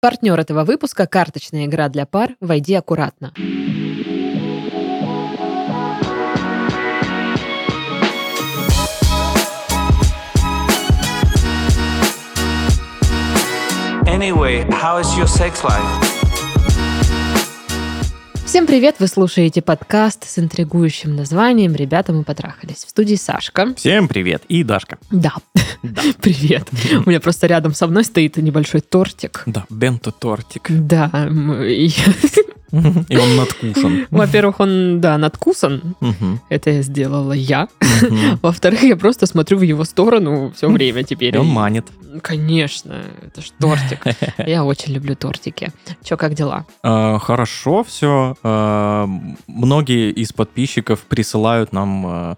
Партнер этого выпуска – карточная игра для пар «Войди аккуратно». Anyway, how is your sex life? Всем привет! Вы слушаете подкаст с интригующим названием «Ребята, мы потрахались». В студии Сашка. Всем привет. И Дашка. Да. Да. Привет. У меня просто рядом со мной стоит небольшой тортик. Да, бенто-тортик. Да. И, он надкушен. Во-первых, он, да, надкусан. Это я сделала я. Во-вторых, я просто смотрю в его сторону все время теперь. Он манит. Конечно, это ж тортик. Я очень люблю тортики. Че, как дела? А, Хорошо все. Многие из подписчиков присылают нам а,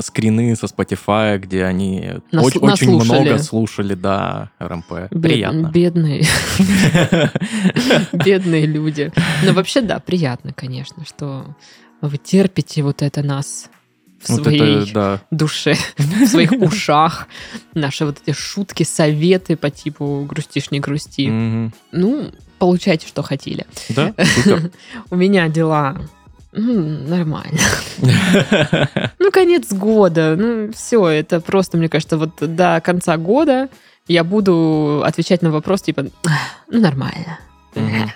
скрины со Spotify, где они Нас- оч- очень наслушали. много слушали, да, РМП. Бед- Приятно. Бедные, бедные люди. Но вообще, да, приятно, конечно, что вы терпите вот это нас в Вот своей это, да. душе, в своих ушах. Наши вот эти шутки, советы по типу «грустишь, не грусти». Ну, получайте, что хотели. Да. У меня дела м, нормально. Ну, конец года. Ну, все, это просто, мне кажется, вот до конца года я буду отвечать на вопрос типа, ну, нормально. Мгм.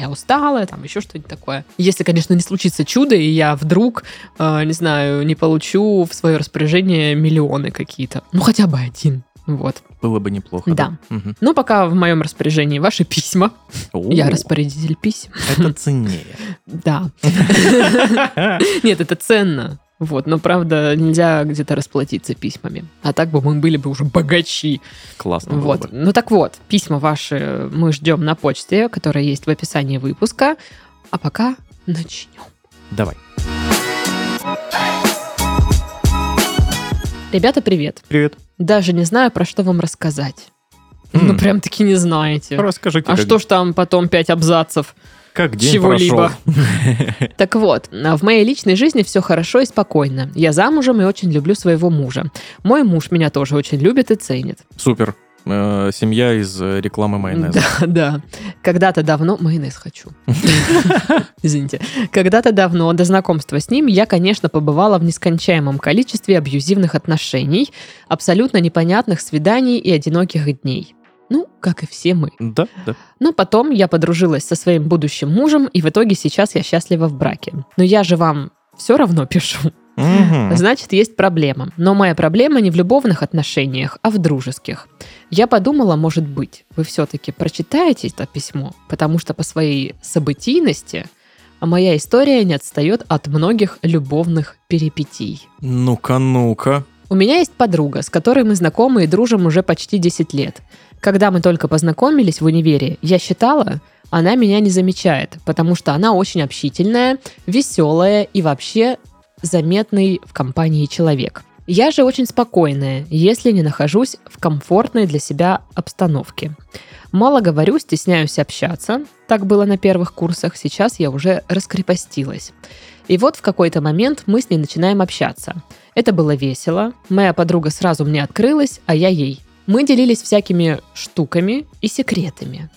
Я устала, там еще что-нибудь такое. Если, конечно, не случится чудо, и я вдруг, э, не знаю, не получу в свое распоряжение миллионы какие-то. Ну, хотя бы один. Вот. Было бы неплохо. Да. Мгм. Но пока в моем распоряжении ваши письма. Я О, распорядитель писем. Это ценнее. Да. Нет, это ценно. Вот, но правда нельзя где-то расплатиться письмами. А так бы мы были бы уже богачи. Классно Вот. бы. Ну так вот, письма ваши мы ждем на почте, которая есть в описании выпуска. А пока начнем. Давай. Ребята, привет. Привет. Даже не знаю, про что вам рассказать. Ну, М. прям таки не знаете. Расскажите, А как- что ж там потом пять абзацев? как день чего-либо. Так вот, в моей личной жизни все хорошо и спокойно. Я замужем и очень люблю своего мужа. Мой муж меня тоже очень любит и ценит. Супер. Э, Семья из э, рекламы майонеза. Да, да. Когда-то давно... Майонез хочу. Извините. Когда-то давно, до знакомства с ним, я, конечно, побывала в нескончаемом количестве абьюзивных отношений, абсолютно непонятных свиданий и одиноких дней. Ну, как и все мы. Да, да. Но потом я подружилась со своим будущим мужем, и в итоге сейчас я счастлива в браке. Но я же вам все равно пишу. Мгм. Значит, есть проблема. Но моя проблема не в любовных отношениях, а в дружеских. Я подумала, может быть, вы все-таки прочитаете это письмо, потому что по своей событийности а моя история не отстает от многих любовных перипетий. Ну-ка, ну-ка. У меня есть подруга, с которой мы знакомы и дружим уже почти 10 лет. Когда мы только познакомились в универе, я считала, она меня не замечает, потому что она очень общительная, веселая и вообще заметный в компании человек. Я же очень спокойная, если не нахожусь в комфортной для себя обстановке. Мало говорю, стесняюсь общаться. Так было на первых курсах, сейчас я уже раскрепостилась. И вот в какой-то момент мы с ней начинаем общаться. Это было весело. Моя подруга сразу мне открылась, а я ей. Мы делились всякими штуками и секретами.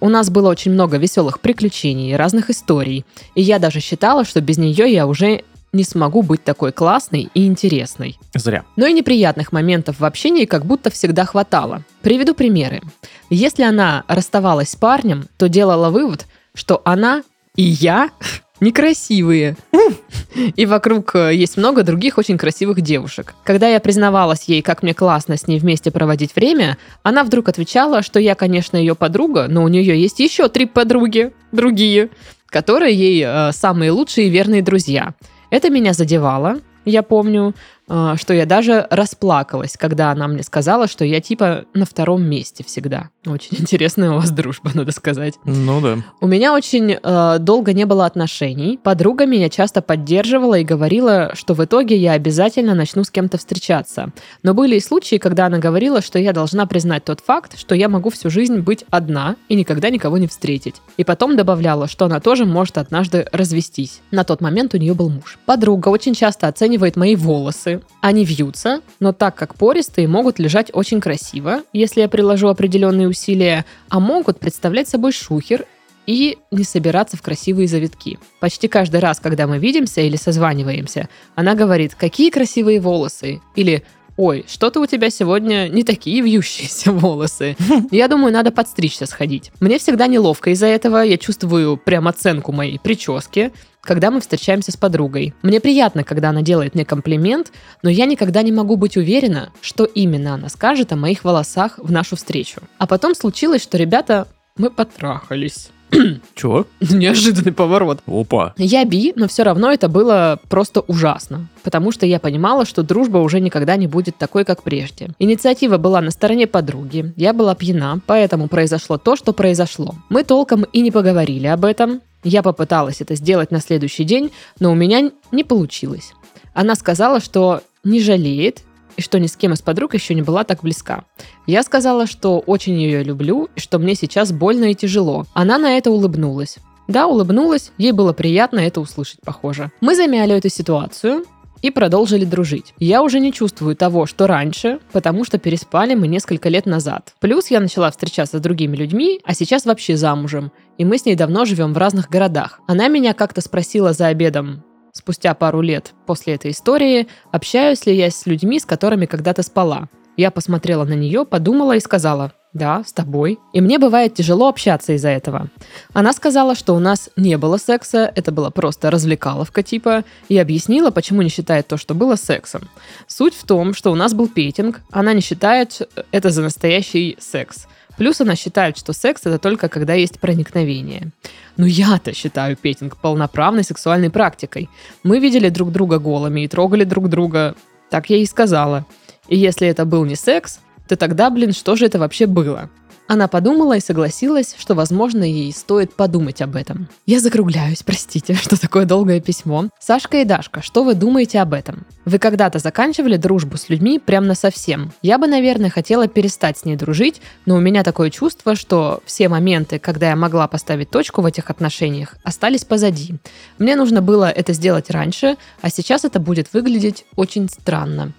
У нас было очень много веселых приключений, разных историй. И я даже считала, что без нее я уже не смогу быть такой классной и интересной. Зря. Но и неприятных моментов в общении как будто всегда хватало. Приведу примеры. Если она расставалась с парнем, то делала вывод, что она и я некрасивые. И вокруг э, есть много других очень красивых девушек. Когда я признавалась ей, как мне классно с ней вместе проводить время, она вдруг отвечала, что я, конечно, ее подруга, но у нее есть еще три подруги, другие, которые ей э, самые лучшие и верные друзья. Это меня задевало, я помню, что я даже расплакалась, когда она мне сказала, что я типа на втором месте всегда. Очень интересная у вас дружба, надо сказать. Ну да. У меня очень э, долго не было отношений. Подруга меня часто поддерживала и говорила, что в итоге я обязательно начну с кем-то встречаться. Но были и случаи, когда она говорила, что я должна признать тот факт, что я могу всю жизнь быть одна и никогда никого не встретить. И потом добавляла, что она тоже может однажды развестись. На тот момент у нее был муж. Подруга очень часто оценивает мои волосы, Они вьются, но так как пористые, могут лежать очень красиво, если я приложу определенные усилия, а могут представлять собой шухер и не собираться в красивые завитки. Почти каждый раз, когда мы видимся или созваниваемся, она говорит «какие красивые волосы» или ой, что-то у тебя сегодня не такие вьющиеся волосы. Я думаю, надо подстричься сходить. Мне всегда неловко из-за этого, я чувствую прям оценку моей прически, когда мы встречаемся с подругой. Мне приятно, когда она делает мне комплимент, но я никогда не могу быть уверена, что именно она скажет о моих волосах в нашу встречу. А потом случилось, что ребята, мы потрахались. Чё? Неожиданный поворот. Опа. Я би, но все равно это было просто ужасно, потому что я понимала, что дружба уже никогда не будет такой, как прежде. Инициатива была на стороне подруги, я была пьяна, поэтому произошло то, что произошло. Мы толком и не поговорили об этом. Я попыталась это сделать на следующий день, но у меня не получилось. Она сказала, что не жалеет и что ни с кем из подруг еще не была так близка. Я сказала, что очень ее люблю и что мне сейчас больно и тяжело. Она на это улыбнулась. Да, улыбнулась, ей было приятно это услышать, похоже. Мы замяли эту ситуацию, и продолжили дружить. Я уже не чувствую того, что раньше, потому что переспали мы несколько лет назад. Плюс я начала встречаться с другими людьми, а сейчас вообще замужем. И мы с ней давно живем в разных городах. Она меня как-то спросила за обедом, спустя пару лет после этой истории, общаюсь ли я с людьми, с которыми когда-то спала. Я посмотрела на нее, подумала и сказала, да, с тобой. И мне бывает тяжело общаться из-за этого. Она сказала, что у нас не было секса, это было просто развлекаловка типа, и объяснила, почему не считает то, что было сексом. Суть в том, что у нас был петинг, она не считает это за настоящий секс. Плюс она считает, что секс это только когда есть проникновение. Но я-то считаю петинг полноправной сексуальной практикой. Мы видели друг друга голыми и трогали друг друга. Так я и сказала. И если это был не секс, то тогда, блин, что же это вообще было? Она подумала и согласилась, что, возможно, ей стоит подумать об этом. Я закругляюсь, простите, что такое долгое письмо. Сашка и Дашка, что вы думаете об этом? Вы когда-то заканчивали дружбу с людьми прям на совсем. Я бы, наверное, хотела перестать с ней дружить, но у меня такое чувство, что все моменты, когда я могла поставить точку в этих отношениях, остались позади. Мне нужно было это сделать раньше, а сейчас это будет выглядеть очень странно.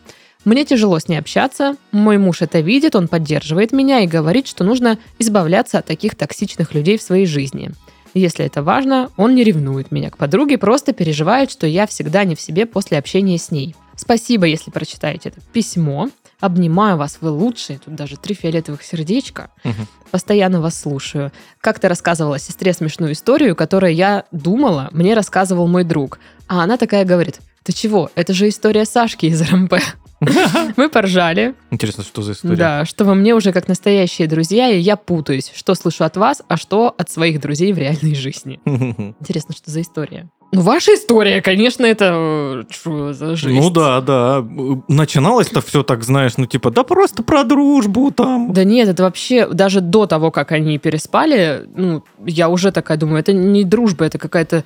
Мне тяжело с ней общаться, мой муж это видит, он поддерживает меня и говорит, что нужно избавляться от таких токсичных людей в своей жизни. Если это важно, он не ревнует меня к подруге, просто переживает, что я всегда не в себе после общения с ней. Спасибо, если прочитаете это письмо. Обнимаю вас, вы лучшие. Тут даже три фиолетовых сердечка. Угу. Постоянно вас слушаю. Как ты рассказывала сестре смешную историю, которую я думала, мне рассказывал мой друг. А она такая говорит, ты чего, это же история Сашки из РМП. Мы поржали. Интересно, что за история? Да, что во мне уже как настоящие друзья, и я путаюсь, что слышу от вас, а что от своих друзей в реальной жизни. Интересно, что за история? Ну, ваша история, конечно, это э, что за жизнь. Ну да, да. Начиналось-то все так, знаешь, ну типа, да просто про дружбу там. Да нет, это вообще даже до того, как они переспали, ну, я уже такая думаю, это не дружба, это какая-то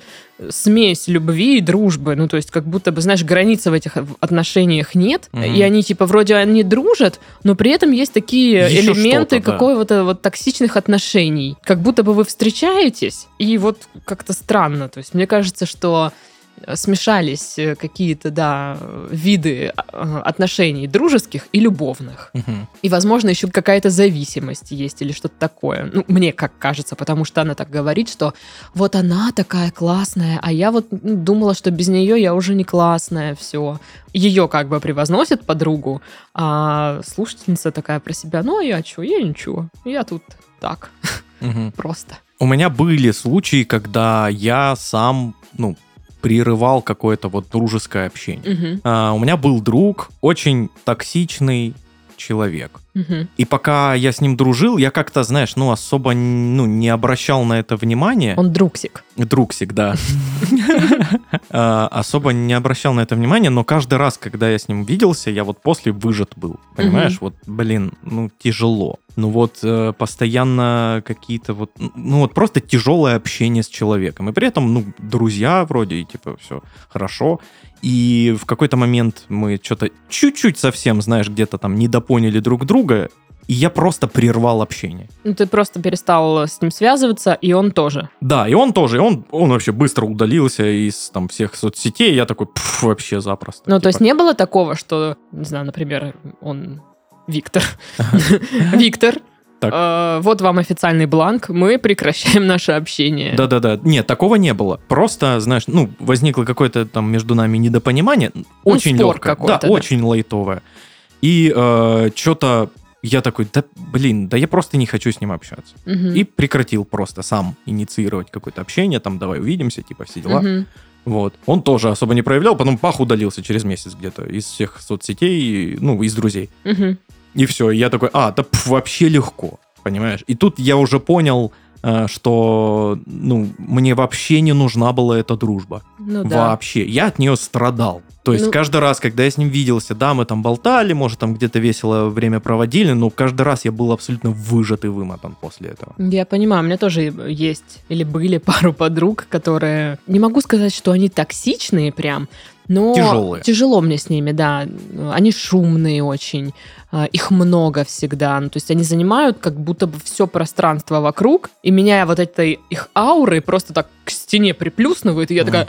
смесь любви и дружбы. Ну, то есть, как будто бы, знаешь, границы в этих отношениях нет. Мгм. И они, типа, вроде они дружат, но при этом есть такие Еще элементы да. какого-то вот токсичных отношений. Как будто бы вы встречаетесь, и вот как-то странно. То есть, мне кажется, что смешались э, какие-то, да, виды э, отношений дружеских и любовных. Мгм. И, возможно, еще какая-то зависимость есть или что-то такое. Ну, мне как кажется, потому что она так говорит, что вот она такая классная, а я вот ну, думала, что без нее я уже не классная, все. Ее как бы превозносит подругу, а слушательница такая про себя, ну, а я что, я ничего, я тут так, Мгм. просто. У меня были случаи, когда я сам, ну, прерывал какое-то вот дружеское общение. Мгм, А, у меня был друг, очень токсичный человек. И пока я с ним дружил, я как-то, знаешь, ну, особо ну, не обращал на это внимания. Он друксик. Друг всегда. А, Особо не обращал на это внимания, но каждый раз, когда я с ним виделся, я вот после выжат был. Понимаешь, вот, блин, ну, тяжело. Ну вот э, постоянно какие-то вот, ну вот просто тяжелое общение с человеком. И при этом, ну, друзья вроде, и типа все хорошо. И в какой-то момент мы что-то чуть-чуть совсем, знаешь, где-то там недопоняли друг друга, и я просто прервал общение. Ну, ты просто перестал с ним связываться, и он тоже. Да, и он тоже, и он, он вообще быстро удалился из там всех соцсетей, я такой, «Пф, вообще запросто. Ну, то Типа, есть не было такого, что, не знаю, например, он Виктор. Виктор, Так. э, вот вам официальный бланк, мы прекращаем наше общение. Да-да-да. Нет, такого не было. Просто, знаешь, ну, возникло какое-то там между нами недопонимание. Очень спор легкое. Да, да. очень лайтовое. И что-то я такой, да блин, да я просто не хочу с ним общаться. Мгм. И прекратил просто сам инициировать какое-то общение, там, давай увидимся, типа, все дела. Мгм. Вот. Он тоже особо не проявлял, потом пах удалился через месяц где-то из всех соцсетей, ну, из друзей. Мгм. И все, я такой, а, да пф, вообще легко, понимаешь? И тут я уже понял, э, что, ну, мне вообще не нужна была эта дружба. Ну да. Вообще. Я от нее страдал. То есть Ну- каждый раз, когда я с ним виделся, да, мы там болтали, может, там где-то весело время проводили, но каждый раз я был абсолютно выжат и вымотан после этого. Я понимаю, у меня тоже есть или были пару подруг, которые... Не могу сказать, что они токсичные прям, но... Тяжелые. Тяжело мне с ними, да. Они шумные очень, а, их много всегда. Ну, то есть они занимают как будто бы все пространство вокруг, и меня вот этой их ауры просто так к стене приплюснывают, и я такая...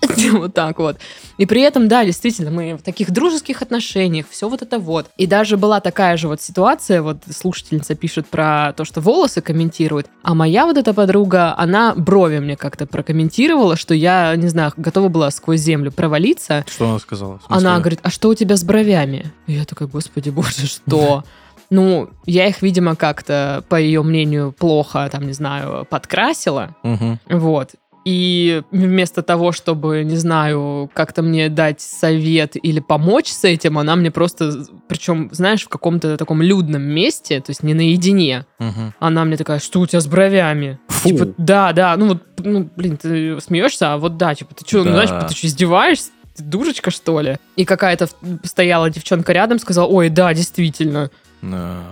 Вот так вот. И при этом, да, действительно, мы в таких дружеских отношениях, все вот это вот. И даже была такая же вот ситуация, вот слушательница пишет про то, что волосы комментирует, а моя вот эта подруга, она брови мне как-то прокомментировала, что я, не знаю, готова была сквозь землю провалиться. Что она сказала? Она говорит, а что у тебя с бровями? И я такая, господи боже, что? Ну, я их, видимо, как-то, по ее мнению, плохо, там, не знаю, подкрасила. Мгм. Вот. И вместо того, чтобы, не знаю, как-то мне дать совет или помочь с этим, она мне просто, причем, знаешь, в каком-то таком людном месте, то есть не наедине, Мгм. она мне такая, что у тебя с бровями? Фу. Типа, да, да, ну вот, ну, блин, ты смеешься, а вот да, типа, ты что, ну, Да. знаешь, ты что, издеваешься? Ты дурочка, что ли? И какая-то стояла девчонка рядом, сказала, ой, да, действительно.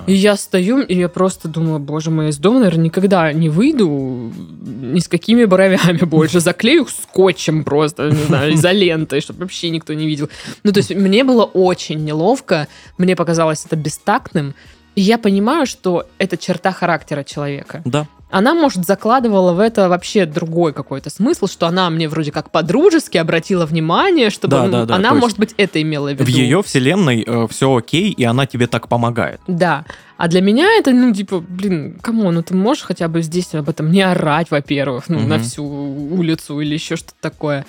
И я стою, и я просто думала, боже мой, из дома, наверное, никогда не выйду ни с какими бровями больше. Заклею их скотчем просто, не знаю, изолентой, чтобы вообще никто не видел. Ну, то есть мне было очень неловко, мне показалось это бестактным. И я понимаю, что это черта характера человека. Да. Она, может, закладывала в это вообще другой какой-то смысл, что она мне вроде как по-дружески обратила внимание, чтобы Да, ну, да, да, она, может быть, это имела в виду. В ее вселенной все окей, и она тебе так помогает. Да. А для меня это, ну, типа, блин, кому, ну ты можешь хотя бы здесь об этом не орать, во-первых, ну, на Мгм. всю улицу или еще что-то такое.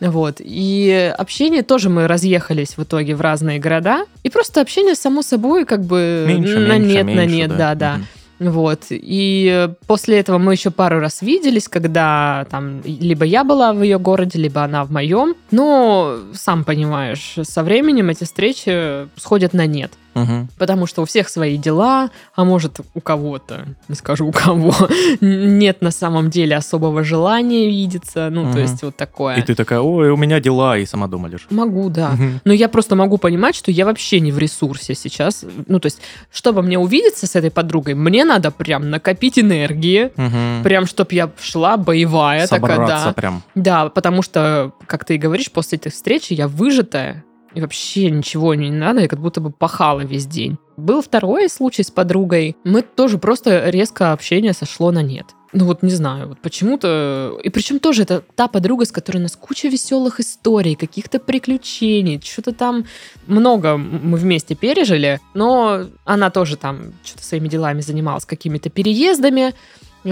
Вот. И общение тоже мы разъехались в итоге в разные города. И просто общение само собой как бы Меньше, на меньше, нет, на меньше, нет, да, да. Мгм. Вот. И после этого мы еще пару раз виделись, когда там либо я была в ее городе, либо она в моем. Но, сам понимаешь, со временем эти встречи сходят на нет. Мгм. Потому что у всех свои дела, а может у кого-то, не скажу у кого, нет на самом деле особого желания видеться. Ну, то Мгм. есть вот такое. И ты такая, ой, у меня дела, и сама дома лежишь. Могу, да. Мгм. Но я просто могу понимать, что я вообще не в ресурсе сейчас. Ну, то есть, чтобы мне увидеться с этой подругой, мне надо прям накопить энергии, Мгм. прям, чтоб я шла боевая такая, Собраться да. прям. Да, потому что, как ты и говоришь, после этой встречи я выжатая, и вообще ничего не надо, я как будто бы пахала весь день. Был второй случай с подругой. Мы тоже просто резко общение сошло на нет. Ну вот не знаю, вот почему-то... И причем тоже это та подруга, с которой у нас куча веселых историй, каких-то приключений, что-то там много мы вместе пережили, но она тоже там что-то своими делами занималась, какими-то переездами,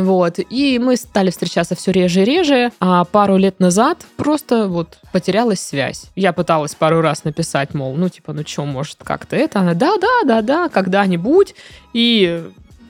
вот, и мы стали встречаться все реже и реже, а пару лет назад просто вот потерялась связь. Я пыталась пару раз написать, мол, ну типа, ну что, может как-то это? Она, да-да-да-да, когда-нибудь, и,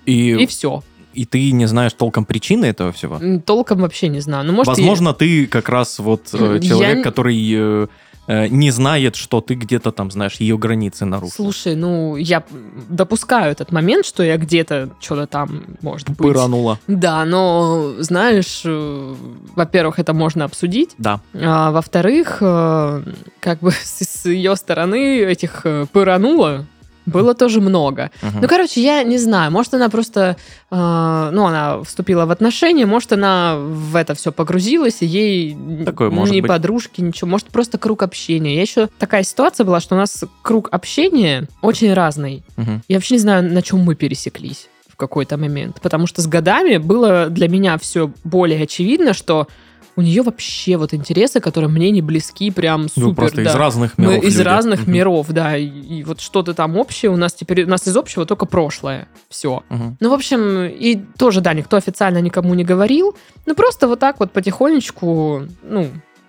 И, и все. и ты не знаешь толком причины этого всего. Толком вообще не знаю. Ну, может, Возможно, ты как раз вот э, Я человек, не- который э, не знает, что ты где-то там, знаешь, ее границы нарушил. Слушай, ну, я допускаю этот момент, что я где-то что-то там, может быть. Пыранула. Да, но, знаешь, э, во-первых, это можно обсудить, Да. а во-вторых, э, как бы с, ее стороны этих э, пырануло было тоже много. Мгм. Ну, короче, я не знаю, может, она просто, э, ну, она вступила в отношения, может, она в это все погрузилась, и ей Такое ну, может ни быть. подружки, ничего, может, просто круг общения. Я еще такая ситуация была, что у нас круг общения очень разный. Мгм. Я вообще не знаю, на чем мы пересеклись в какой-то момент, потому что с годами было для меня все более очевидно, что у нее вообще вот интересы, которые мне не близки, прям супер. Вы просто да. из разных Мы миров из люди. разных Мгм. миров, да. И, и вот что-то там общее у нас теперь, у нас из общего только прошлое. Все. Мгм. Ну, в общем, и тоже, да, никто официально никому не говорил. Ну, просто вот так вот потихонечку, ну,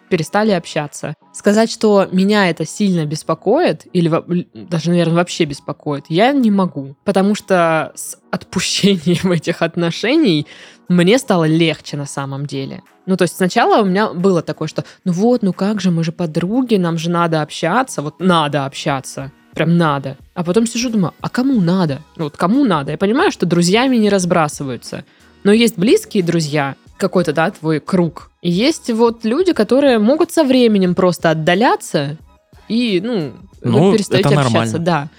перестали общаться. Сказать, что меня это сильно беспокоит, или даже, наверное, вообще беспокоит, я не могу. Потому что с отпущением этих отношений мне стало легче на самом деле. Ну, то есть сначала у меня было такое, что ну вот, ну как же, мы же подруги, нам же надо общаться, вот надо общаться, прям надо. А потом сижу, думаю, а кому надо? Ну, вот кому надо? Я понимаю, что друзьями не разбрасываются. Но есть близкие друзья, какой-то, да, твой круг. И есть вот люди, которые могут со временем просто отдаляться и, ну, Ну, вы перестаете это общаться. нормально. Да.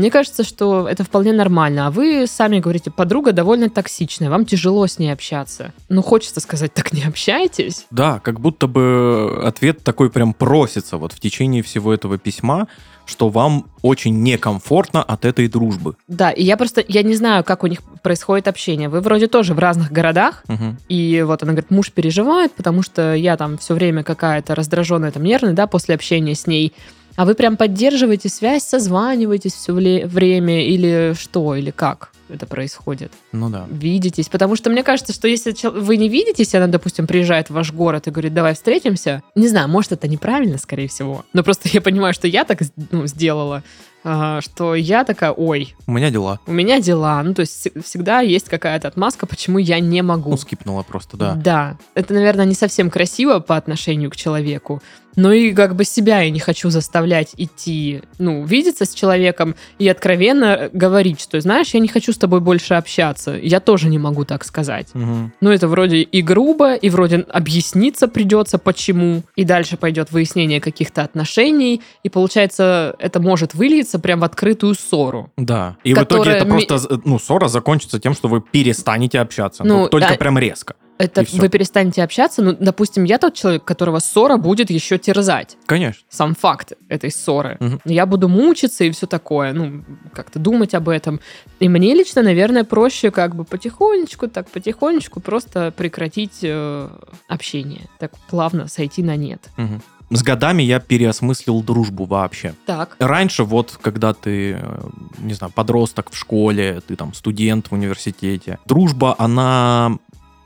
Мне кажется, что это вполне нормально. А вы сами говорите, подруга довольно токсичная, вам тяжело с ней общаться. Ну, хочется сказать, так не общайтесь. Да, как будто бы ответ такой прям просится вот в течение всего этого письма, что вам очень некомфортно от этой дружбы. Да, и я просто, я не знаю, как у них происходит общение. Вы вроде тоже в разных городах, Мгм. И вот она говорит, муж переживает, потому что я там все время какая-то раздраженная, там нервная, да, после общения с ней. А вы прям поддерживаете связь, созваниваетесь все время или что, или как это происходит? Ну да. Видитесь? Потому что мне кажется, что если вы не видитесь, она, допустим, приезжает в ваш город и говорит, давай встретимся, не знаю, может, это неправильно, скорее всего, но просто я понимаю, что я так ну, сделала, что я такая, ой, У меня дела. у меня дела. Ну, то есть вс- всегда есть какая-то отмазка, почему я не могу. Ну, скипнула просто, да. Да. Это, наверное, не совсем красиво по отношению к человеку. Но и как бы себя я не хочу заставлять идти, ну, видеться с человеком и откровенно говорить, что, знаешь, я не хочу с тобой больше общаться. Я тоже не могу так сказать. Мгм. Ну, это вроде и грубо, и вроде объясниться придется, почему. И дальше пойдет выяснение каких-то отношений. И получается, это может вылиться прям в открытую ссору. Да. И в Которая итоге это просто, ну, ссора закончится тем, что вы перестанете общаться. Ну, Ну, только да. прям резко. Это вы перестанете общаться. Ну, допустим, я тот человек, которого ссора будет еще терзать. Конечно. сам факт этой ссоры. Мгм. Я буду мучиться и все такое, ну, как-то думать об этом. И мне лично, наверное, проще как бы потихонечку, так потихонечку просто прекратить э, общение. Так плавно сойти на нет. Мгм. С годами я переосмыслил дружбу вообще. Так. Раньше вот, когда ты, э, не знаю, подросток в школе, ты там студент в университете, дружба, она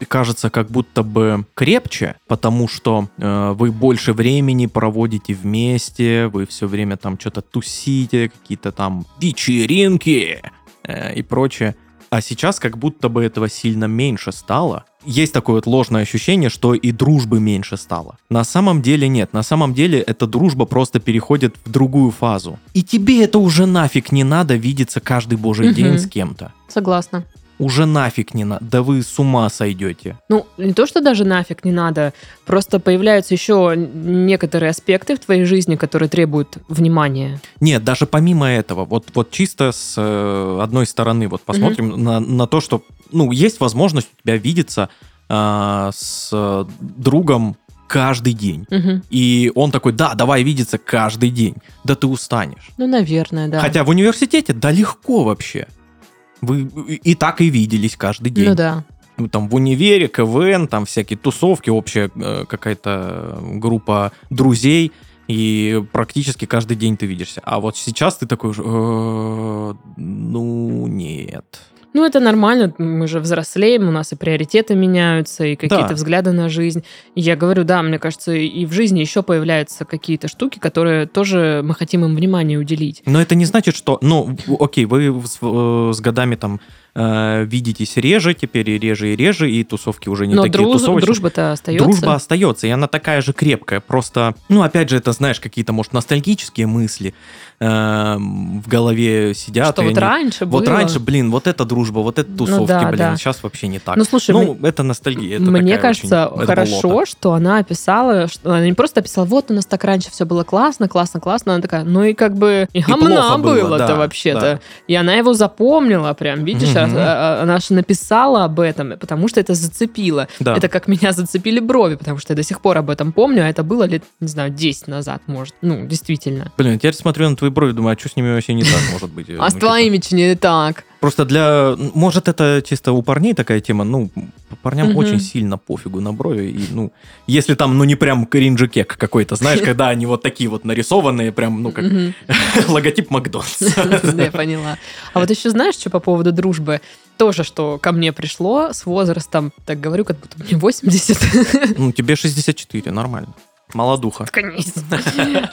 кажется как будто бы крепче, потому что э, вы больше времени проводите вместе, вы все время там что-то тусите, какие-то там вечеринки э, и прочее. А сейчас как будто бы этого сильно меньше стало. Есть такое вот ложное ощущение, что и дружбы меньше стало. На самом деле нет. На самом деле эта дружба просто переходит в другую фазу. И тебе это уже нафиг не надо видеться каждый божий Мгм. день с кем-то. Согласна. Уже нафиг не надо. Да вы с ума сойдете. Ну, не то, что даже нафиг не надо, просто появляются еще некоторые аспекты в твоей жизни, которые требуют внимания. Нет, даже помимо этого, вот, вот чисто с э, одной стороны, вот посмотрим на, на то, что, ну, есть возможность у тебя видеться а, с э, другом каждый день. Мгм. И он такой, да, давай видеться каждый день. Да ты устанешь. Ну, наверное, да. Хотя в университете, да легко вообще. Вы и так и виделись каждый день. Ну да. Ну, Там в универе, КВН, там всякие тусовки, общая э, какая-то группа друзей. И практически каждый день ты видишься. А вот сейчас ты такой, «Э, ну, нет. Ну, это нормально, мы же взрослеем, у нас и приоритеты меняются, и какие-то Да. взгляды на жизнь. И я говорю, да, мне кажется, и в жизни еще появляются какие-то штуки, которые тоже мы хотим им внимание уделить. Но это не значит, что, ну, окей, вы с, э, с годами там э, видитесь реже, теперь и реже, и реже, и тусовки уже не Но такие друз- тусовочные. дружба-то остается. Дружба остается, и она такая же крепкая. Просто, ну, опять же, это, знаешь, какие-то, может, ностальгические мысли э, в голове сидят. Что вот они- раньше Вот было. раньше, блин, вот это дружба, вот это тусовки, да, блин, да. сейчас вообще не так. Ну, слушай, ну, это ностальгия. это Мне кажется, очень- хорошо, болото. что она описала, что она не просто описала, вот у нас так раньше все было классно, классно, классно. Она такая, ну и как бы и было, было-то да, вообще-то. да. И она его запомнила прям, видишь, а- она же написала об этом, потому что это зацепило. Да. Это как меня зацепили брови, потому что я до сих пор об этом помню, а это было лет, не знаю, 10 назад, может. Ну, действительно. Блин, теперь смотрю на твои брови, думаю, а что с ними вообще не так может быть? А с твоими че не так? Просто для... Может, это чисто у парней такая тема, ну, парням очень сильно пофигу на брови, и, ну, если там, ну, не прям кринжи кек какой-то, знаешь, когда они вот такие вот нарисованные, прям, ну, как логотип Макдональдса. Да, я поняла. А вот еще знаешь, что по поводу дружбы? Тоже, что ко мне пришло с возрастом, так говорю, как будто мне 80. Ну, тебе 64, нормально. Молодуха. Конечно.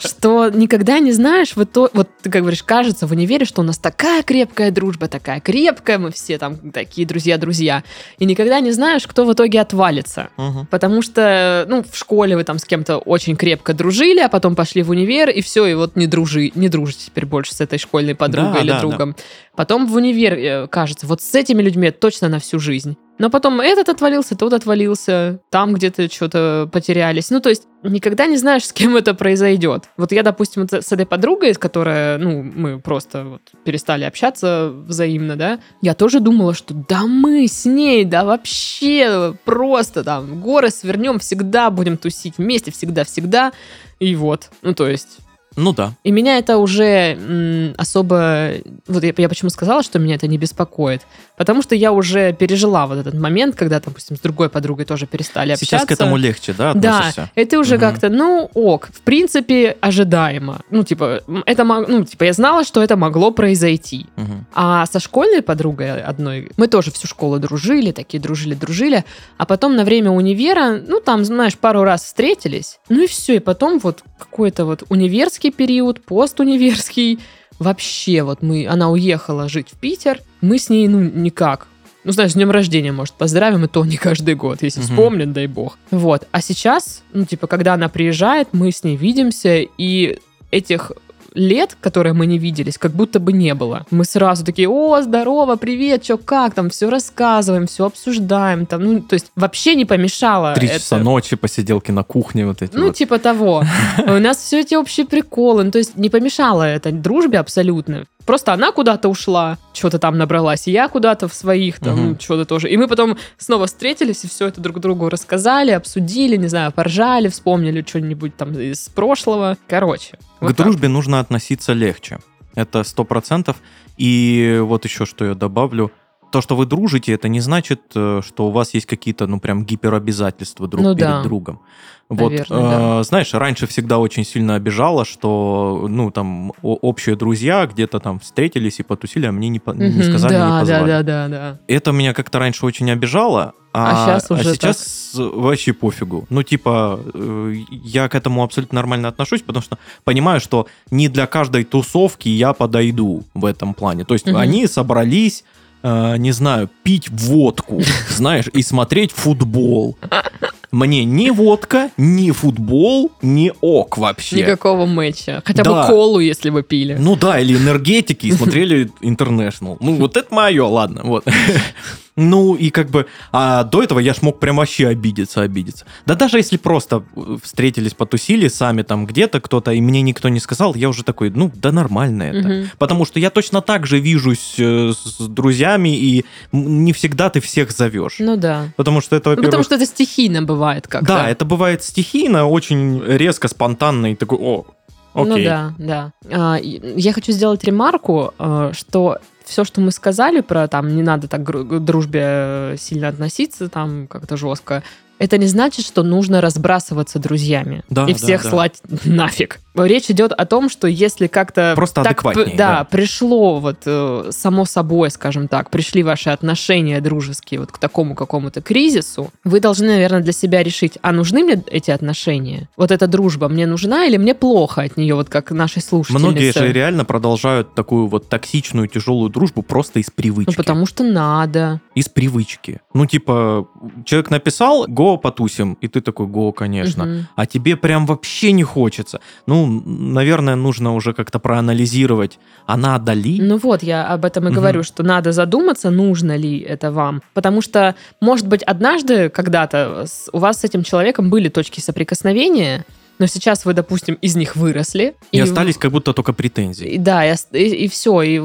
Что никогда не знаешь, вот, то, вот ты как говоришь, кажется в универе, что у нас такая крепкая дружба, такая крепкая, мы все там такие друзья-друзья. И никогда не знаешь, кто в итоге отвалится. Мгм. Потому что, ну, в школе вы там с кем-то очень крепко дружили, а потом пошли в универ, и все, и вот не, дружи, не дружите теперь больше с этой школьной подругой Да, или да, другом. Потом в универ, э, кажется, вот с этими людьми точно на всю жизнь. Но потом этот отвалился, тот отвалился, там где-то что-то потерялись. Ну, то есть никогда не знаешь, с кем это произойдет. Вот я, допустим, с этой подругой, с которой, ну, мы просто вот перестали общаться взаимно, да, я тоже думала, что да мы с ней, да вообще просто там горы свернем, всегда будем тусить вместе, всегда-всегда. И вот, ну, то есть Ну да. и меня это уже м, особо... Вот я, я почему сказала, что меня это не беспокоит. Потому что я уже пережила вот этот момент, когда, допустим, с другой подругой тоже перестали общаться. Сейчас к этому легче, да, Да, относишься? это уже Мгм. как-то, ну, ок, в принципе, ожидаемо. Ну, типа, это, ну, типа, я знала, что это могло произойти. Мгм. А со школьной подругой одной мы тоже всю школу дружили, такие дружили-дружили. А потом на время универа, ну, там, знаешь, пару раз встретились. Ну и все. И потом вот какой-то вот универский период, постуниверский. Вообще вот мы... Она уехала жить в Питер. Мы с ней, ну, никак. Ну, знаешь, с днем рождения, может, поздравим, и то не каждый год, если Мгм. вспомнит, дай бог. Вот. А сейчас, ну, типа, когда она приезжает, мы с ней видимся, и этих лет, которые мы не виделись, как будто бы не было. Мы сразу такие, о, здорово, привет, чё, как там, все рассказываем, все обсуждаем, там, ну, то есть вообще не помешало. Три это. часа ночи, посиделки на кухне, вот эти Ну, вот. типа того. У нас все эти общие приколы. Ну, то есть не помешало это дружбе абсолютно. Просто она куда-то ушла, что-то там набралась, и я куда-то в своих там Мгм. что-то тоже. И мы потом снова встретились и все это друг другу рассказали, обсудили, не знаю, поржали, вспомнили что-нибудь там из прошлого. Короче. К вот так. дружбе нужно относиться легче. Это сто процентов. И вот еще что я добавлю. То, что вы дружите, это не значит, э, что у вас есть какие-то, ну, прям гиперобязательства друг Ну перед да. другом. Вот, Наверное, э, знаешь, раньше всегда очень сильно обижало, что, ну, там, общие друзья где-то там встретились и потусили, а мне не, по- не Мгм. сказали, да, не позвали. да, да, да, да. Это меня как-то раньше очень обижало, А а, щас уже сейчас вообще пофигу. Ну, типа, э, я к этому абсолютно нормально отношусь, потому что понимаю, что не для каждой тусовки я подойду в этом плане. То есть Мгм. они собрались, э, не знаю, пить водку, знаешь, и смотреть футбол. Мне ни водка, ни футбол, ни ок вообще. Никакого матча. Хотя Да. бы колу, если бы пили. Ну да, или энергетики, и смотрели International. Ну, вот это мое, ладно, вот. Ну, и как бы, а до этого я ж мог прям вообще обидеться, обидеться. Да даже если просто э, встретились, потусили сами там где-то кто-то, и мне никто не сказал, я уже такой, ну, да нормально это. Мгм. Потому что я точно так же вижусь э, с друзьями, и не всегда ты всех зовешь. Ну да. Потому что это, Ну, потому что это стихийно бывает как-то. Да, это бывает стихийно, очень резко, спонтанно, и такой, о, окей. Ну да, да. А, я хочу сделать ремарку, а, что все, что мы сказали про там не надо так к дружбе э, сильно относиться, там как-то жестко, это не значит, что нужно разбрасываться друзьями Да, и да, всех да. слать нафиг. Речь идет о том, что если как-то Просто так адекватнее, да, да. пришло вот э, само собой, скажем так, пришли ваши отношения дружеские вот к такому какому-то кризису, вы должны, наверное, для себя решить, а нужны мне эти отношения? Вот эта дружба мне нужна или мне плохо от нее, вот как нашей слушательнице? Многие же реально продолжают такую вот токсичную, тяжелую дружбу просто из привычки. Ну, потому что надо. Из привычки. Ну, типа, человек написал «го потусим», и ты такой «го, конечно». Мгм. А тебе прям вообще не хочется. Ну, наверное, нужно уже как-то проанализировать, а надо ли? Ну вот, я об этом и Мгм. говорю, что надо задуматься, нужно ли это вам. Потому что, может быть, однажды, когда-то у вас с этим человеком были точки соприкосновения, но сейчас вы, допустим, из них выросли. и, в- остались как будто только претензии. и да, и, все. И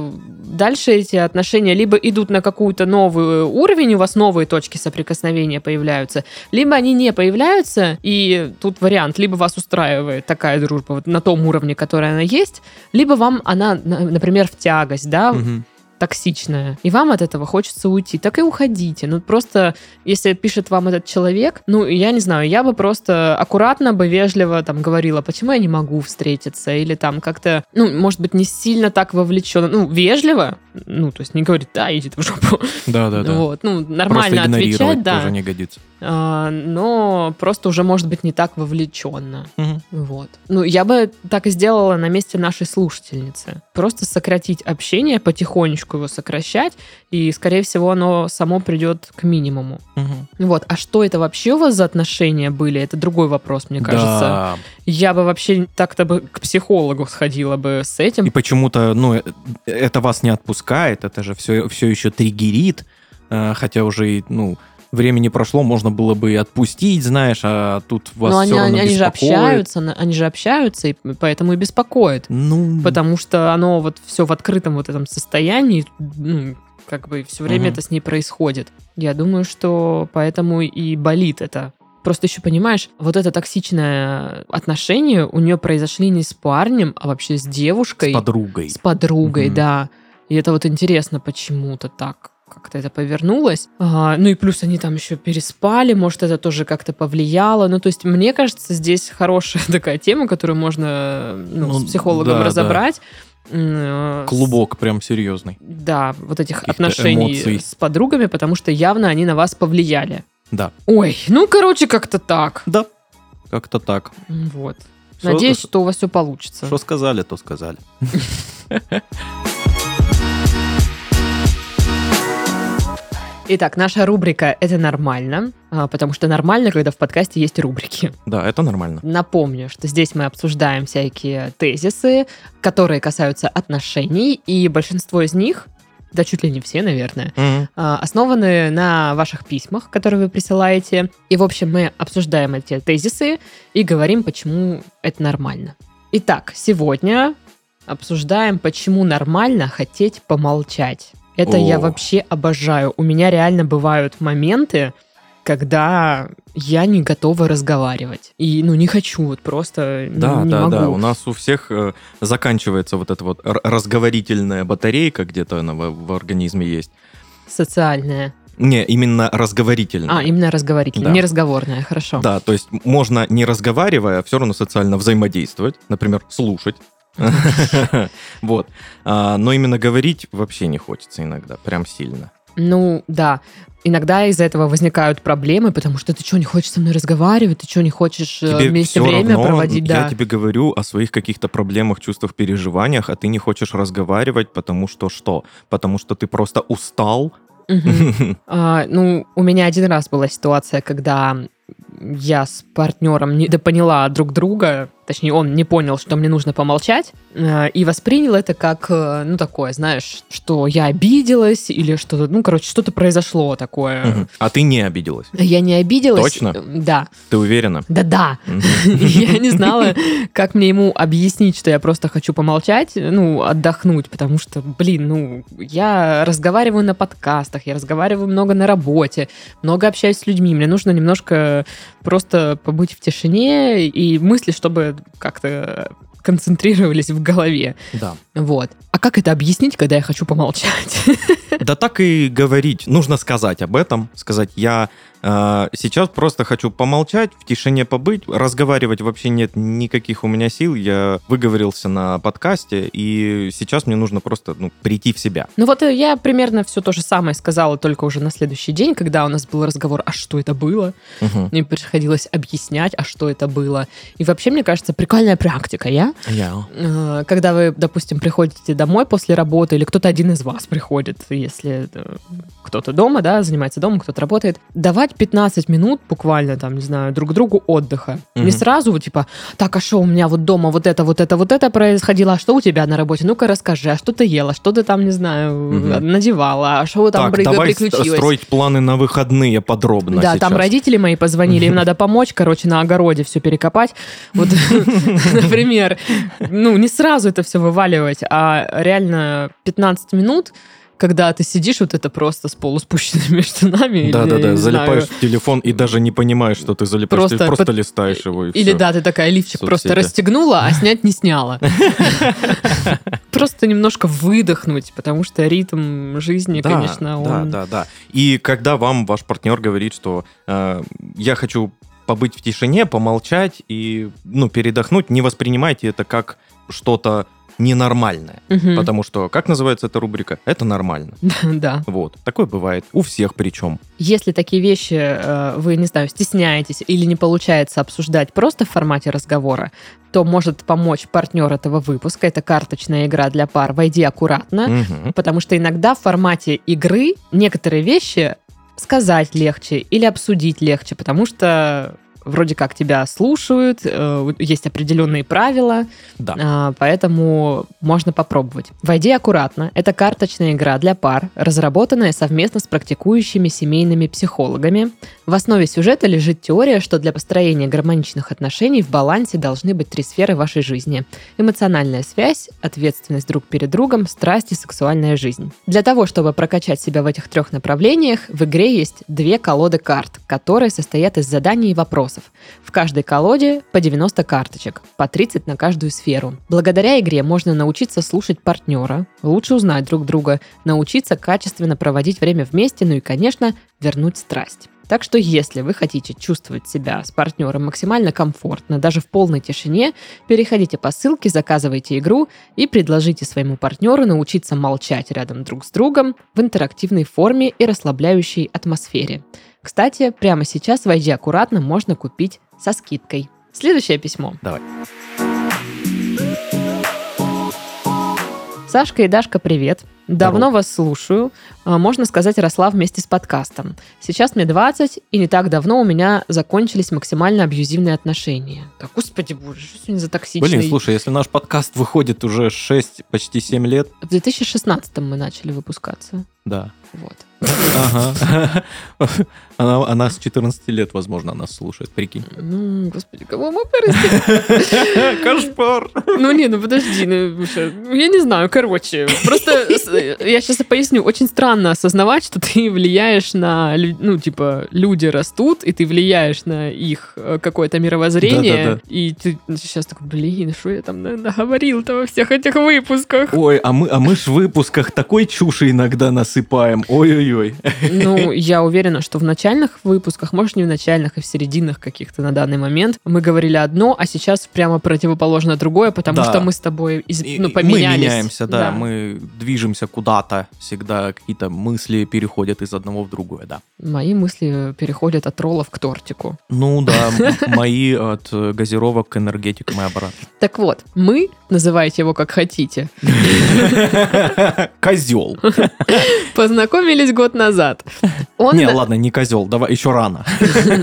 дальше эти отношения либо идут на какой-то новый уровень, у вас новые точки соприкосновения появляются, либо они не появляются, и тут вариант, либо вас устраивает такая дружба вот на том уровне, который она есть, либо вам она, на- например, в тягость, да, Мгм. Токсичная, и вам от этого хочется уйти, так и уходите. Ну, просто, если пишет вам этот человек, ну, я не знаю, я бы просто аккуратно бы, вежливо там говорила, почему я не могу встретиться, или там как-то, ну, может быть, не сильно так вовлеченно, ну, вежливо, ну, то есть не говорит, да, иди в жопу. Да-да-да. Вот, ну, нормально отвечать, да, тоже не годится. А, но просто уже, может быть, не так вовлеченно. Мгм. Вот. Ну, я бы так и сделала на месте нашей слушательницы. Просто сократить общение, потихонечку его сокращать, и, скорее всего, оно само придет к минимуму. Мгм. Вот. А что это вообще у вас за отношения были? Это другой вопрос, мне кажется. Да. Я бы вообще так-то бы к психологу сходила бы с этим. И почему-то, ну, э, это вас не отпускает, это же все, все еще триггерит, э, хотя уже, ну, времени прошло, можно было бы и отпустить, знаешь, а тут вас Но все они, равно они, они же беспокоит. общаются, они же общаются, и поэтому и беспокоит. Ну, Потому что оно вот все в открытом вот этом состоянии, ну, как бы все время Мгм. это с ней происходит. Я думаю, что поэтому и болит это. Просто еще понимаешь, вот это токсичное отношение у нее произошли не с парнем, а вообще с девушкой, с подругой. с подругой, Мгм. да. И это вот интересно почему-то так как-то это повернулось. А, ну и плюс они там еще переспали, может, это тоже как-то повлияло. Ну, то есть, мне кажется, здесь хорошая такая тема, которую можно ну, Ну, с психологом да, да. разобрать. М, э, Клубок прям серьезный. да, вот этих отношений эмоций. с подругами, потому что явно они на вас повлияли. Да. Ой, ну, короче, как-то так. Да. Как-то так. Вот. Шо- Надеюсь, что у вас все получится. Что сказали, то сказали. Итак, наша рубрика «Это нормально», а, потому что нормально, когда в подкасте есть рубрики. Да, это нормально. Напомню, что здесь мы обсуждаем всякие тезисы, которые касаются отношений, и большинство из них, да чуть ли не все, наверное, а, основаны на ваших письмах, которые вы присылаете. И, в общем, мы обсуждаем эти тезисы и говорим, почему это нормально. Итак, сегодня обсуждаем, почему нормально хотеть помолчать. Это я О. вообще обожаю. У меня реально бывают моменты, когда я не готова разговаривать. И, ну, не хочу, вот просто Да, не да, могу. да. У нас у всех э, заканчивается вот эта вот разговорительная батарейка, где-то она в, в организме есть. Социальная. Не, именно разговорительная. А, именно разговорительная, Да. не разговорная, хорошо. Да, то есть можно не разговаривая, все равно социально взаимодействовать, например, слушать. Вот. А, Но именно говорить вообще не хочется иногда, прям сильно. Ну, да. Иногда из-за этого возникают проблемы, потому что ты что, не хочешь со мной разговаривать, ты что, не хочешь э, Тебе вместе время равно, проводить, Я да. тебе говорю о своих каких-то проблемах, чувствах, переживаниях, а ты не хочешь разговаривать, потому что что? Потому что ты просто устал. А, ну, у меня один раз была ситуация, когда я с партнером недопоняла друг друга, точнее, он не понял, что мне нужно помолчать, э, и воспринял это как, э, ну, такое, знаешь, что я обиделась или что-то, ну, короче, что-то произошло такое. Мгм. А ты не обиделась. Я не обиделась. Точно? Э, Да. Ты уверена? Да-да. Я не знала, как мне ему объяснить, что я просто хочу помолчать, ну, отдохнуть, потому что, блин, ну, я разговариваю на подкастах, я разговариваю много на работе, много общаюсь с людьми, мне нужно немножко просто побыть в тишине и мысли, чтобы как-то концентрировались в голове. Да. Вот. А как это объяснить, когда я хочу помолчать? Да так и говорить. Нужно сказать об этом. Сказать, я Сейчас просто хочу помолчать, в тишине побыть. Разговаривать вообще нет никаких у меня сил. Я выговорился на подкасте, и сейчас мне нужно просто ну, прийти в себя. Ну вот э, я примерно все то же самое сказала, только уже на следующий день, когда у нас был разговор, а что это было? Мгм. Мне приходилось объяснять, а что это было. И вообще, мне кажется, прикольная практика. Я, э, когда вы, допустим, приходите домой после работы, или кто-то один из вас приходит, если э, кто-то дома, да, занимается домом, кто-то работает, давать 15 минут буквально, там, не знаю, друг другу отдыха. Не Мгм. сразу, вот, типа, так, а что у меня вот дома вот это, вот это, вот это происходило, а что у тебя на работе? Ну-ка расскажи, а что ты ела, что ты там, не знаю, Мгм. надевала, а что там Так, давай приключилось? строить планы на выходные подробно Да, сейчас. там родители мои позвонили, им надо помочь, короче, на огороде все перекопать. Вот, например, ну, не сразу это все вываливать, а реально 15 минут, когда ты сидишь вот это просто с полуспущенными штанами. или, Да-да-да, залипаешь знаю, в телефон и даже не понимаешь, что ты залипаешь. Просто ты просто под- листаешь его и Или всё. да, ты такая лифчик просто Соцсети. расстегнула, а снять не сняла. Просто немножко выдохнуть, потому что ритм жизни, Да, конечно, да, он... да, да. И когда вам ваш партнер говорит, что э, я хочу побыть в тишине, помолчать и ну, передохнуть, не воспринимайте это как что-то ненормальное. Мгм. Потому что, как называется эта рубрика? Это нормально. Да. Вот. Такое бывает. У всех причем. Если такие вещи э, вы, не знаю, стесняетесь или не получается обсуждать просто в формате разговора, то может помочь партнер этого выпуска. Это карточная игра для пар «Войди аккуратно», Мгм. потому что иногда в формате игры некоторые вещи сказать легче или обсудить легче, потому что вроде как тебя слушают, э, есть определенные правила, Да. а, поэтому можно попробовать. «Войди аккуратно» — это карточная игра для пар, разработанная совместно с практикующими семейными психологами. В основе сюжета лежит теория, что для построения гармоничных отношений в балансе должны быть три сферы вашей жизни. Эмоциональная связь, ответственность друг перед другом, страсть и сексуальная жизнь. Для того, чтобы прокачать себя в этих трех направлениях, в игре есть две колоды карт, которые состоят из заданий и вопросов. В каждой колоде по 90 карточек, по 30 на каждую сферу. Благодаря игре можно научиться слушать партнера, лучше узнать друг друга, научиться качественно проводить время вместе, ну и, конечно, вернуть страсть. Так что если вы хотите чувствовать себя с партнером максимально комфортно, даже в полной тишине, переходите по ссылке, заказывайте игру и предложите своему партнеру научиться молчать рядом друг с другом в интерактивной форме и расслабляющей атмосфере. Кстати, прямо сейчас «Войди аккуратно» можно купить со скидкой. Следующее письмо. Давай. Сашка и Дашка, привет. Давно вас слушаю. А, Можно сказать, росла вместе с подкастом. Сейчас мне 20, и не так давно у меня закончились максимально абьюзивные отношения. Так, господи боже, что сегодня за токсичный... Блин, слушай, если наш подкаст выходит уже 6, почти 7 лет, В 2016 мы начали выпускаться. да. Вот. Ага. Она, она с 14 лет, возможно, нас слушает, прикинь. Ну, господи, кого мы вырастили? Кошмар. Ну, не, ну подожди, ну, ну, я не знаю, короче, просто я сейчас поясню, очень странно осознавать, что ты влияешь на, ну, типа, люди растут, и ты влияешь на их э, какое-то мировоззрение, Да-да-да. и ты сейчас такой, блин, что я там на- наговорил-то во всех этих выпусках? Ой, а мы, а мы ж в выпусках такой чуши иногда насыпаем. Ой-ой-ой. Ну, я уверена, что в начальных выпусках, может, не в начальных, и в серединных каких-то на данный момент, мы говорили одно, а сейчас прямо противоположно другое, потому Да. что мы с тобой из- И- ну, поменялись. Мы меняемся, да, мы движемся куда-то, всегда какие-то мысли переходят из одного в другое, да. Мои мысли переходят от роллов к тортику. Ну да, мои от газировок к энергетикам и обратно. Так вот, мы, называйте его как хотите, Козел. познакомились год назад. Он, Не, ладно, не козел, давай, еще рано.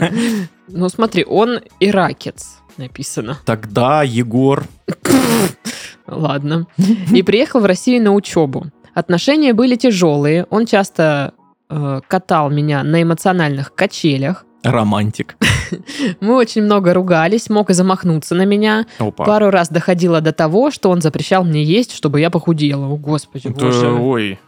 ну смотри, он иракец, написано. Тогда Егор... Ладно. И приехал в Россию на учебу. Отношения были тяжелые. Он часто э, катал меня на эмоциональных качелях. Романтик. Мы очень много ругались, мог и замахнуться на меня. Опа. Пару раз доходило до того, что он запрещал мне есть, чтобы я похудела. О, господи, Да, боже. Ой.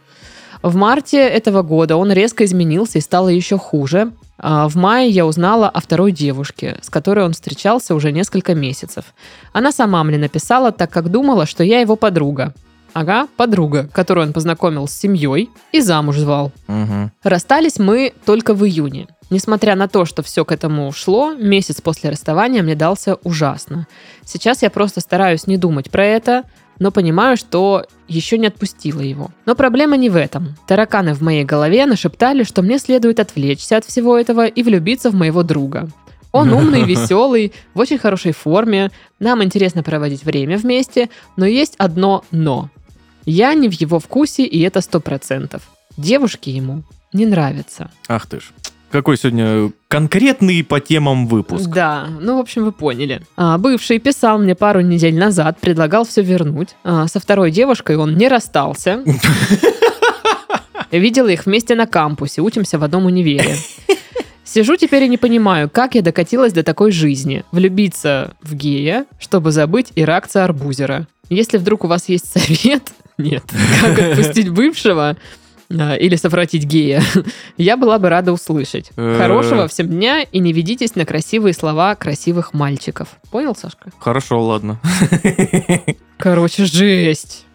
В марте этого года он резко изменился и стало еще хуже. А В мае я узнала о второй девушке, с которой он встречался уже несколько месяцев. Она сама мне написала, так как думала, что я его подруга. Ага, подруга, которую он познакомил с семьей и замуж звал. Мгм. Расстались мы только в июне. Несмотря на то, что все к этому шло, месяц после расставания мне дался ужасно. Сейчас я просто стараюсь не думать про это, но понимаю, что еще не отпустила его. Но проблема не в этом. Тараканы в моей голове нашептали, что мне следует отвлечься от всего этого и влюбиться в моего друга. Он умный, веселый, в очень хорошей форме, нам интересно проводить время вместе, но есть одно «но». Я не в его вкусе, и это сто процентов. Девушки ему не нравятся. Ах ты ж. Какой сегодня конкретный по темам выпуск. Да, ну, в общем, вы поняли. А, бывший писал мне пару недель назад, предлагал все вернуть. А, со второй девушкой он не расстался. Видела их вместе на кампусе, учимся в одном универе. Сижу теперь и не понимаю, как я докатилась до такой жизни. Влюбиться в гея, чтобы забыть иракца арбузера. Если вдруг у вас есть совет, нет, как отпустить бывшего, или совратить гея, я была бы рада услышать. Э. Хорошего всем дня и не ведитесь на красивые слова красивых мальчиков. Понял, Сашка? Хорошо, ладно. Короче, жесть.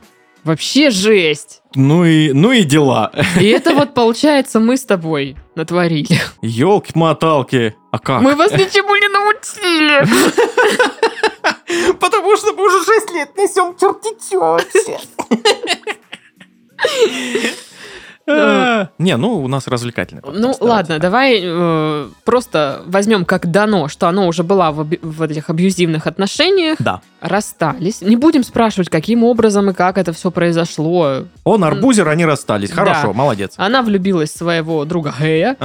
Вообще жесть. Ну и, ну и дела. И это вот, получается, мы с тобой натворили. Елки-моталки. А как? Мы вас ничему не научили. Потому что мы уже 6 лет несем черти Не, ну у нас развлекательно. Ну ладно, давай э, просто возьмем как дано, что оно уже было в, этих абьюзивных отношениях, Да. расстались. Не будем спрашивать, каким образом и как это все произошло. Он арбузер, они расстались. Хорошо, молодец. Она влюбилась в своего друга Гея,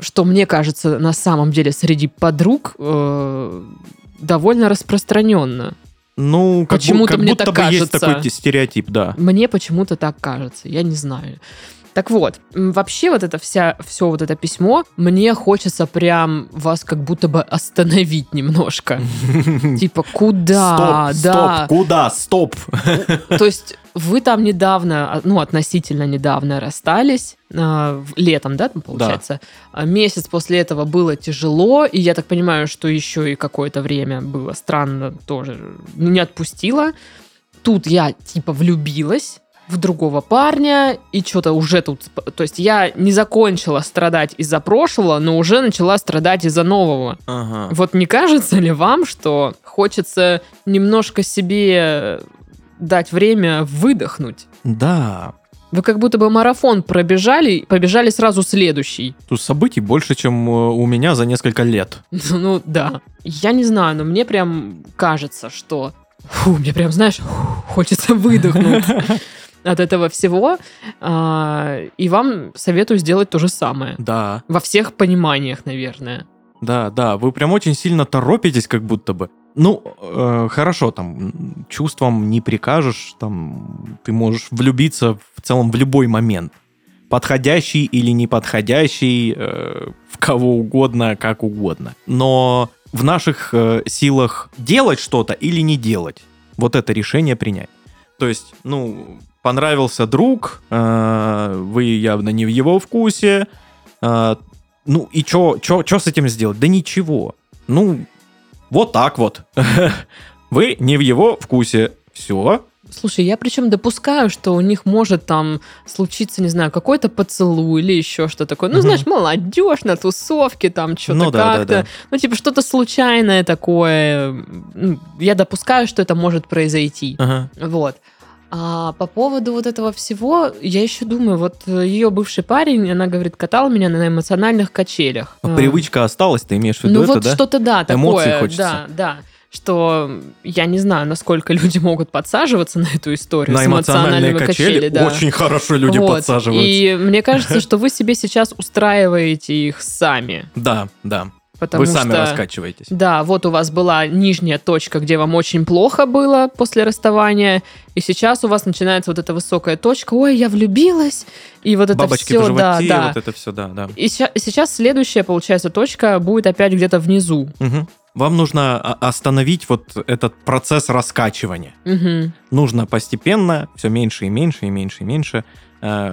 что мне кажется на самом деле среди подруг э, довольно распространенно. Ну, как, бу- Почему-то как мне будто так бы есть кажется. такой те- стереотип, да. Мне почему-то так кажется, я не знаю. Так вот, вообще вот это вся, все вот это письмо, мне хочется прям вас как будто бы остановить немножко. Типа, куда? стоп, да. стоп, куда? Стоп. То есть вы там недавно, ну, относительно недавно расстались, а, летом, да, там, получается? А Месяц после этого было тяжело, и я так понимаю, что еще и какое-то время было странно тоже, не отпустила. Тут я, типа, влюбилась в другого парня, и что-то уже тут... То есть я не закончила страдать из-за прошлого, но уже начала страдать из-за нового. Ага. Вот не кажется ли вам, что хочется немножко себе дать время выдохнуть? Да. Вы как будто бы марафон пробежали, побежали сразу следующий. Тут событий больше, чем э, у меня за несколько лет. Ну да. Я не знаю, но мне прям кажется, что... Фу, мне прям, знаешь, хочется выдохнуть от этого всего. А, И вам советую сделать то же самое. Да, Во всех пониманиях, наверное. да, да. Вы прям очень сильно торопитесь, как будто бы. Ну, э, хорошо, там, м, чувствам не прикажешь, там, ты можешь влюбиться в целом в любой момент. Подходящий или неподходящий, э, в кого угодно, как угодно. Но в наших э, силах делать что-то или не делать. Вот это решение принять. То есть, ну, понравился друг, э, вы явно не в его вкусе, э, ну и чё, чё, чё с этим сделать? Да ничего. Ну, вот так вот. Вы не в его вкусе. Все. Слушай, я причем допускаю, что у них может там случиться, не знаю, какой-то поцелуй или еще что такое. Ну, Мгм. знаешь, молодежь на тусовке, там что-то Ну да, да, как-то. да. Ну, типа, что-то случайное такое. Ну, Я допускаю, что это может произойти. Ага. Вот. А по поводу вот этого всего, я еще думаю, вот ее бывший парень, она говорит, катал меня на эмоциональных качелях. А А, Привычка осталась, ты имеешь в виду ну это, вот да? что-то да, такое. Хочется. Да, да. Что я не знаю, насколько люди могут подсаживаться на эту историю На с эмоциональными качели, да. очень хорошо люди Вот. подсаживаются. И мне кажется, что вы себе сейчас устраиваете их сами. Да, да. Потому Вы сами что... раскачиваетесь. Да, вот у вас была нижняя точка, где вам очень плохо было после расставания, и сейчас у вас начинается вот эта высокая точка. Ой, я влюбилась, и вот это Бабочки все, в животе, да, да. вот это все, да, да. И сейчас следующая, получается, точка будет опять где-то внизу. Мгм. Вам нужно а- остановить вот этот процесс раскачивания. Мгм. Нужно постепенно, все меньше и меньше и меньше и меньше,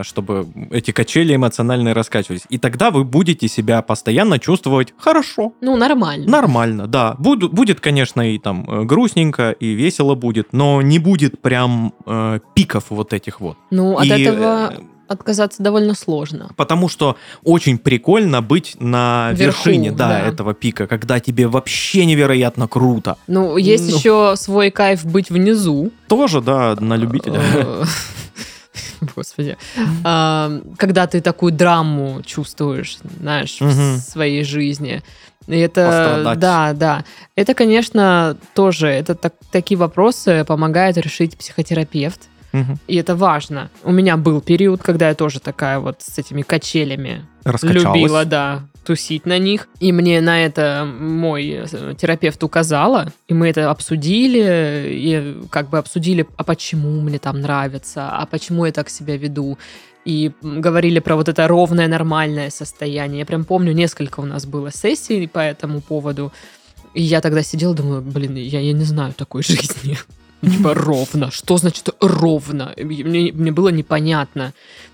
чтобы эти качели эмоциональные раскачивались. И тогда вы будете себя постоянно чувствовать хорошо. Ну, нормально. Нормально, да. Буду- будет, конечно, и там э, грустненько, и весело будет, но не будет прям э, пиков вот этих вот. Ну, от И, этого... э, отказаться довольно сложно. Потому что очень прикольно быть на Вверху, вершине да, да. этого пика, когда тебе вообще невероятно круто. Ну, есть Ну. еще свой кайф быть внизу. Тоже, да, на любителя. Господи. А, Когда ты такую драму чувствуешь, знаешь, в своей жизни. И это, Пострадать. да, да. Это, конечно, тоже, это так- такие вопросы помогает решить психотерапевт. И это важно. У меня был период, когда я тоже такая вот с этими качелями любила, да, тусить на них. И мне на это мой э, терапевт указала, и мы это обсудили, и как бы обсудили, а почему мне там нравится, а почему я так себя веду. И говорили про вот это ровное нормальное состояние. Я прям помню, несколько у нас было сессий по этому поводу. И я тогда сидела, думаю, блин, я, я не знаю такой жизни. Типа ровно. Что значит ровно? Мне, мне было непонятно.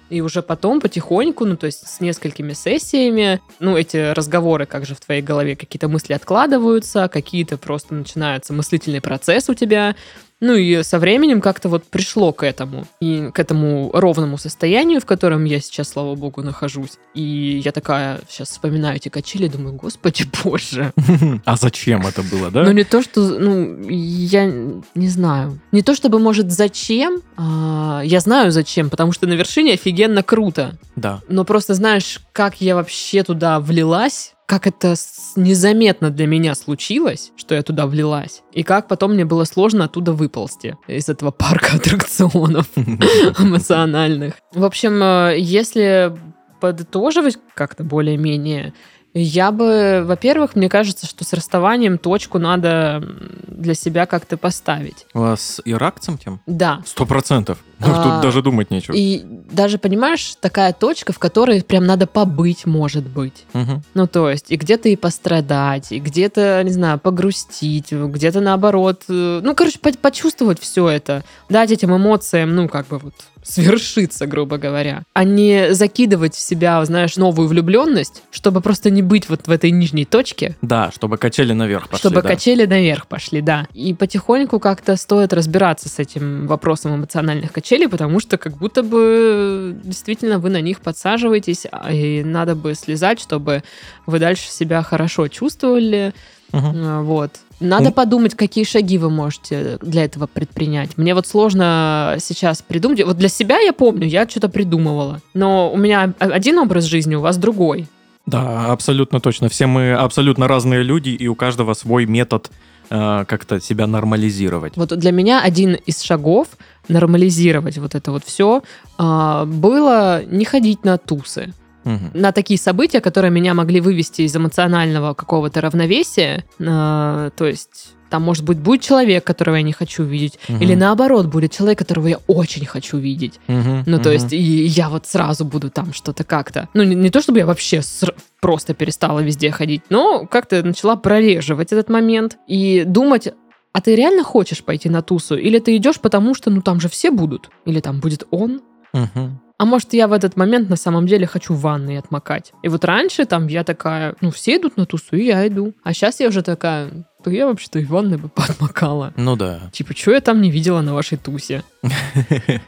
И уже потом потихоньку, ну, то есть с несколькими сессиями, ну, эти разговоры, как же в твоей голове, какие-то мысли откладываются, какие-то просто начинается мыслительный процесс у тебя. Ну, и со временем как-то вот пришло к этому. И к этому ровному состоянию, в котором я сейчас, слава богу, нахожусь. И я такая сейчас вспоминаю эти качели, думаю, господи боже. А зачем это было, да? Ну, не то, что, ну, я не знаю. Не то, чтобы, может, зачем. а, я знаю, зачем, потому что на вершине офигенно круто. Да. Но просто знаешь, как я вообще туда влилась, как это незаметно для меня случилось, что я туда влилась, и как потом мне было сложно оттуда выползти из этого парка аттракционов эмоциональных. В общем, э, если подытоживать как-то более-менее, я бы, во-первых, мне кажется, что с расставанием точку надо для себя как-то поставить. У вас с иракцем тем? Да. Сто процентов. Ну, А, Тут даже думать нечего. И даже, понимаешь, такая точка, в которой прям надо побыть, может быть. Мгм. Ну, то есть, и где-то и пострадать, и где-то, не знаю, погрустить, где-то наоборот. э, Ну, короче, по- почувствовать все это. Дать этим эмоциям, ну, как бы вот свершиться, грубо говоря. А не закидывать в себя, знаешь, новую влюбленность, чтобы просто не быть вот в этой нижней точке, Да, чтобы качели наверх пошли. чтобы да. качели наверх пошли, да. И потихоньку как-то стоит разбираться с этим вопросом эмоциональных качелей, потому что как будто бы действительно вы на них подсаживаетесь, а, и надо бы слезать, чтобы вы дальше себя хорошо чувствовали. А, Вот. Надо М. подумать, какие шаги вы можете для этого предпринять. Мне вот сложно сейчас придумать. Вот для себя я помню, я что-то придумывала. Но у меня один образ жизни, у вас другой. Да, абсолютно точно. Все мы абсолютно разные люди, и у каждого свой метод э, как-то себя нормализировать. Вот для меня один из шагов нормализировать вот это вот все было не ходить на тусы. Мгм. на такие события, которые меня могли вывести из эмоционального какого-то равновесия. А, то есть там, может быть, будет человек, которого я не хочу видеть, Мгм. или наоборот, будет человек, которого я очень хочу видеть. Мгм. Ну, то Мгм. есть, и я вот сразу буду там что-то как-то. Ну, не, не то, чтобы я вообще ср- просто перестала везде ходить, но как-то начала прореживать этот момент и думать, а ты реально хочешь пойти на тусу? Или ты идешь потому, что, ну, там же все будут? Или там будет он? Мгм. А может, я в этот момент на самом деле хочу в ванной отмокать. И вот раньше там я такая, ну, все идут на тусу, и я иду. А сейчас я уже такая, то я вообще-то и в ванной бы поотмокала. Ну да. Типа, что я там не видела на вашей тусе?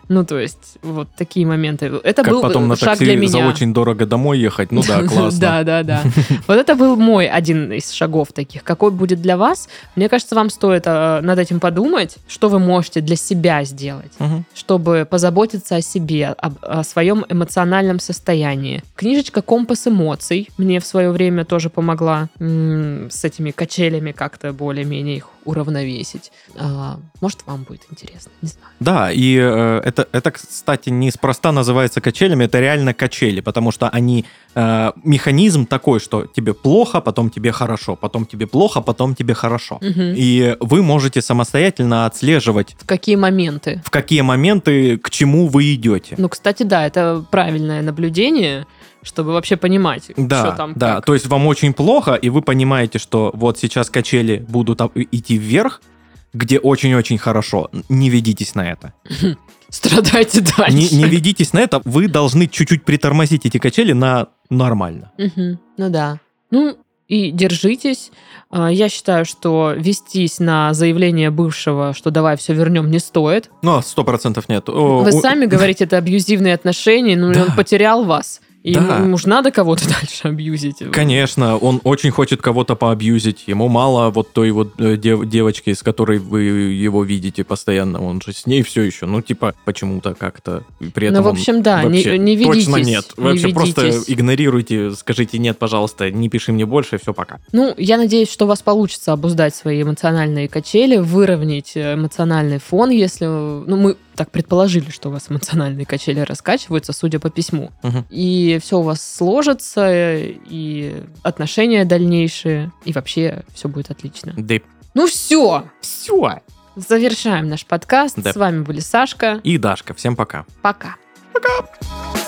Ну, то есть, вот такие моменты. Это Как был потом на шаг такси для меня. за очень дорого домой ехать. Ну да, классно. Да, да, да. Вот это был мой один из шагов таких. Какой будет для вас? Мне кажется, вам стоит э, над этим подумать, что вы можете для себя сделать чтобы позаботиться о себе, о, своем эмоциональном состоянии. Книжечка «Компас эмоций» мне в свое время тоже помогла с этими качелями как-то более-менее их уравновесить. А, может, вам будет интересно, не знаю. Да, и э, это, это, кстати, неспроста называется качелями, это реально качели, потому что они э, механизм такой, что тебе плохо, потом тебе хорошо, потом тебе плохо, потом тебе хорошо. Мгм. И вы можете самостоятельно отслеживать, В какие моменты? в какие моменты к чему вы идете. Ну, кстати, да, это правильное наблюдение, чтобы вообще понимать, Да, что там да. как. То есть вам очень плохо, и вы понимаете, что вот сейчас качели будут идти вверх, где очень-очень хорошо. Не ведитесь на это. Страдайте дальше. Не, не ведитесь на это. Вы должны чуть-чуть притормозить эти качели на нормально. Мгм. Ну да. Ну, и держитесь. А, Я считаю, что вестись на заявление бывшего, что давай все вернем, не стоит. Ну, сто процентов нет. Вы сами говорите, это абьюзивные отношения, ну и Да. он потерял вас. И Да. ему уж надо кого-то дальше абьюзить. Конечно, он очень хочет кого-то поабьюзить. Ему мало вот той вот э, дев- девочки, с которой вы его видите постоянно. Он же с ней все еще. Ну, типа, почему-то как-то. При этом Ну, в общем, да, не- вообще не Точно ведитесь, нет. не Вообще просто ведитесь. игнорируйте, скажите нет, пожалуйста, не пиши мне больше, все, пока. Ну, я надеюсь, что у вас получится обуздать свои эмоциональные качели, выровнять э, эмоциональный фон, если... Ну, мы так предположили, что у вас эмоциональные качели раскачиваются, судя по письму. Мгм. И все у вас сложится, и отношения дальнейшие, и вообще все будет отлично. Да Ну все, все. завершаем наш подкаст. Да. С вами были Сашка. И Дашка, всем пока. Пока. Пока.